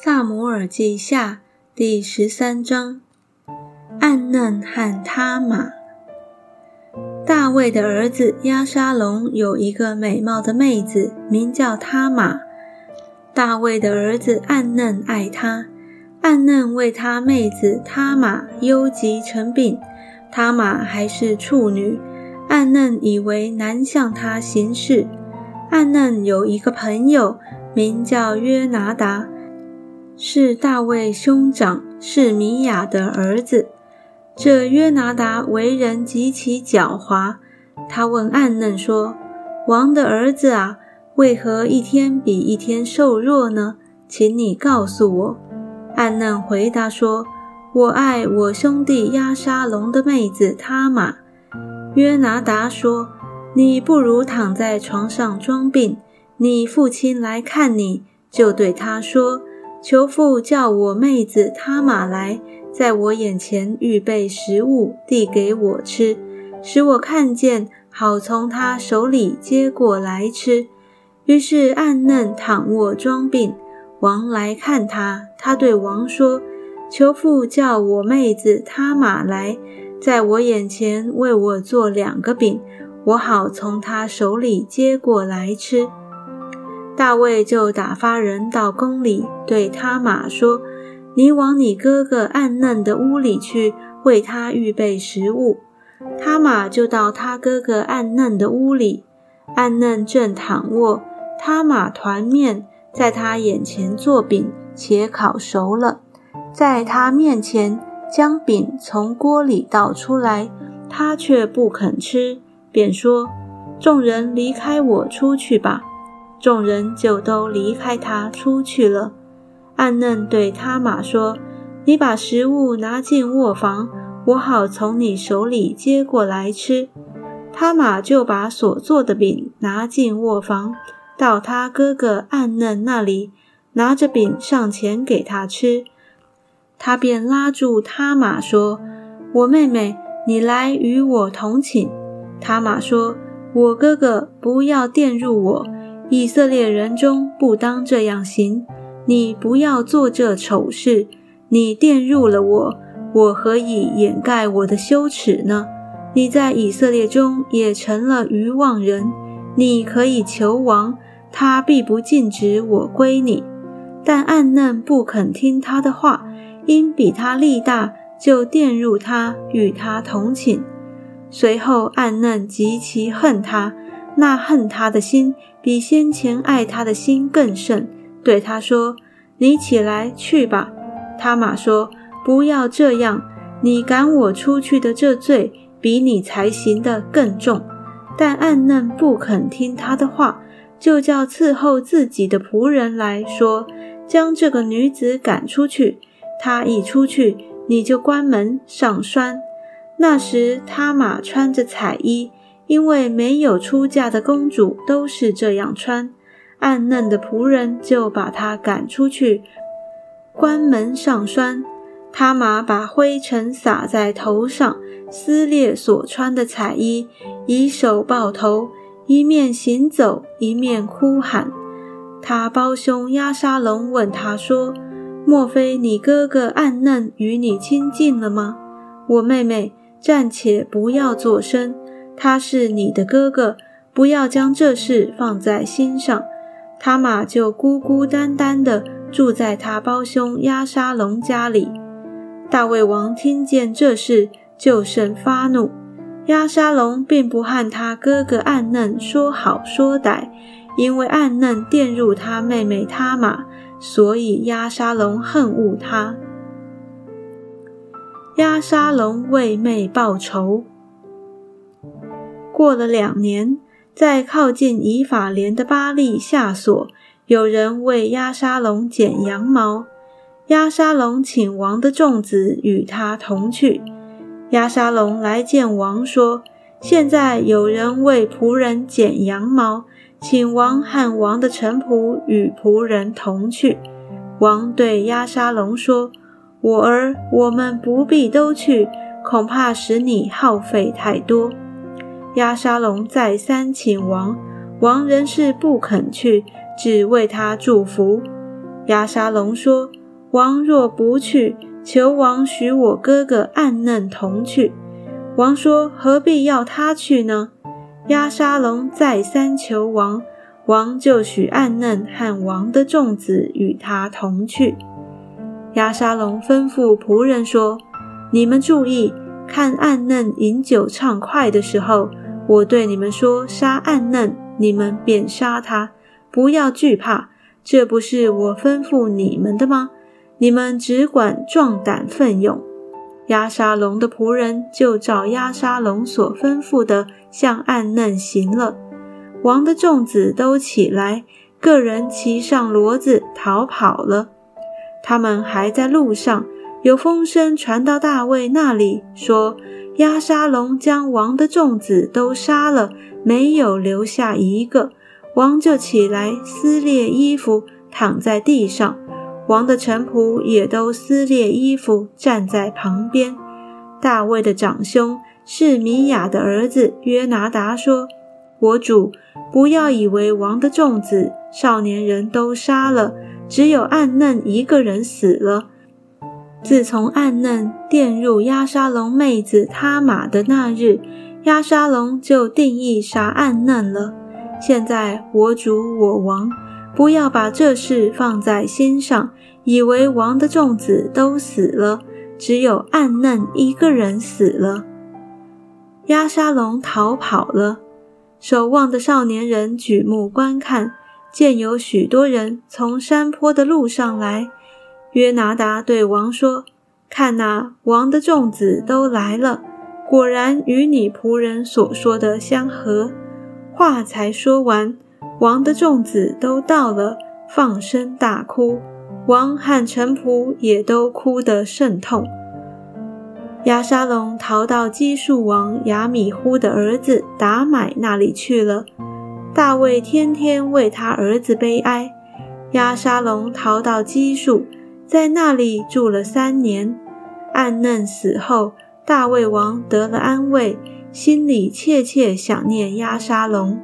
萨摩尔记下第十三章：暗嫩和他玛。大卫的儿子押沙龙有一个美貌的妹子，名叫他玛。大卫的儿子暗嫩爱她，暗嫩为他妹子他玛忧急成病。他玛还是处女，暗嫩以为难向他行事。暗嫩有一个朋友，名叫约拿达。是大卫兄长是米亚的儿子。这约拿达为人极其狡猾。他问暗嫩说：“王的儿子啊，为何一天比一天瘦弱呢？请你告诉我。”暗嫩回答说：“我爱我兄弟押沙龙的妹子他玛。”约拿达说：“你不如躺在床上装病，你父亲来看你，就对他说。”求父叫我妹子他马来，在我眼前预备食物，递给我吃，使我看见，好从他手里接过来吃。于是暗嫩躺卧装病，王来看他，他对王说：“求父叫我妹子他马来，在我眼前为我做两个饼，我好从他手里接过来吃。”大卫就打发人到宫里，对他玛说：“你往你哥哥暗嫩的屋里去，为他预备食物。”他玛就到他哥哥暗嫩的屋里，暗嫩正躺卧，他玛团面在他眼前做饼，且烤熟了，在他面前将饼从锅里倒出来，他却不肯吃，便说：“众人离开我出去吧。”众人就都离开他出去了。暗嫩对他玛说：“你把食物拿进卧房，我好从你手里接过来吃。”他玛就把所做的饼拿进卧房，到他哥哥暗嫩那里，拿着饼上前给他吃。他便拉住他玛说：“我妹妹，你来与我同寝。”他玛说：“我哥哥，不要玷入我。”以色列人中不当这样行，你不要做这丑事。你玷污了我，我何以掩盖我的羞耻呢？你在以色列中也成了愚妄人。你可以求王，他必不禁止我归你。但暗嫩不肯听他的话，因比他力大，就玷污他，与他同寝。随后暗嫩极其恨他。那恨他的心比先前爱他的心更甚，对他说：“你起来去吧。”他马说：“不要这样，你赶我出去的这罪比你才行的更重。”但暗嫩不肯听他的话，就叫伺候自己的仆人来说：“将这个女子赶出去。她一出去，你就关门上栓。”那时他马穿着彩衣。因为没有出嫁的公主都是这样穿，暗嫩的仆人就把她赶出去，关门上栓。他马把灰尘撒在头上，撕裂所穿的彩衣，以手抱头，一面行走，一面哭喊。他胞兄押沙龙问他说：“莫非你哥哥暗嫩与你亲近了吗？我妹妹，暂且不要作声。”他是你的哥哥，不要将这事放在心上。他玛就孤孤单单地住在他胞兄押沙龙家里。大卫王听见这事，就甚发怒。押沙龙并不和他哥哥暗嫩说好说歹，因为暗嫩玷入他妹妹他玛，所以押沙龙恨恶他。押沙龙为妹报仇。过了两年，在靠近以法莲的巴利下所，有人为押沙龙剪羊毛。押沙龙请王的众子与他同去。押沙龙来见王，说：“现在有人为仆人剪羊毛，请王和王的臣仆与仆人同去。”王对押沙龙说：“我儿，我们不必都去，恐怕使你耗费太多。”押沙龙再三请王，王仍是不肯去，只为他祝福。亚沙龙说：“王若不去，求王许我哥哥暗嫩同去。”王说：“何必要他去呢？”亚沙龙再三求王，王就许暗嫩和王的众子与他同去。亚沙龙吩咐仆人说：“你们注意，看暗嫩饮酒畅快的时候，我对你们说杀暗嫩，你们便杀他，不要惧怕。这不是我吩咐你们的吗？你们只管壮胆奋勇。”押沙龙的仆人就照押沙龙所吩咐的向暗嫩行了。王的众子都起来，个人骑上骡子逃跑了。他们还在路上，有风声传到大卫那里，说亚沙龙将王的众子都杀了，没有留下一个。王就起来撕裂衣服，躺在地上。王的臣仆也都撕裂衣服，站在旁边。大卫的长兄是米亚的儿子约拿达说：“我主，不要以为王的众子、少年人都杀了，只有暗嫩一个人死了。自从暗嫩玷入押沙龙妹子他马的那日，押沙龙就定义杀暗嫩了。现在我主我王。”不要把这事放在心上，以为王的众子都死了，只有暗嫩一个人死了。亚沙龙逃跑了。守望的少年人举目观看，见有许多人从山坡的路上来。约拿达对王说：“看哪，王的众子都来了，果然与你仆人所说的相合。”话才说完。王的众子都到了，放声大哭。王和臣仆也都哭得甚痛。亚沙龙逃到基述王亚米忽的儿子达买那里去了。大卫天天为他儿子悲哀。亚沙龙逃到基述，在那里住了三年。暗嫩死后，大卫王得了安慰，心里切切想念押沙龙。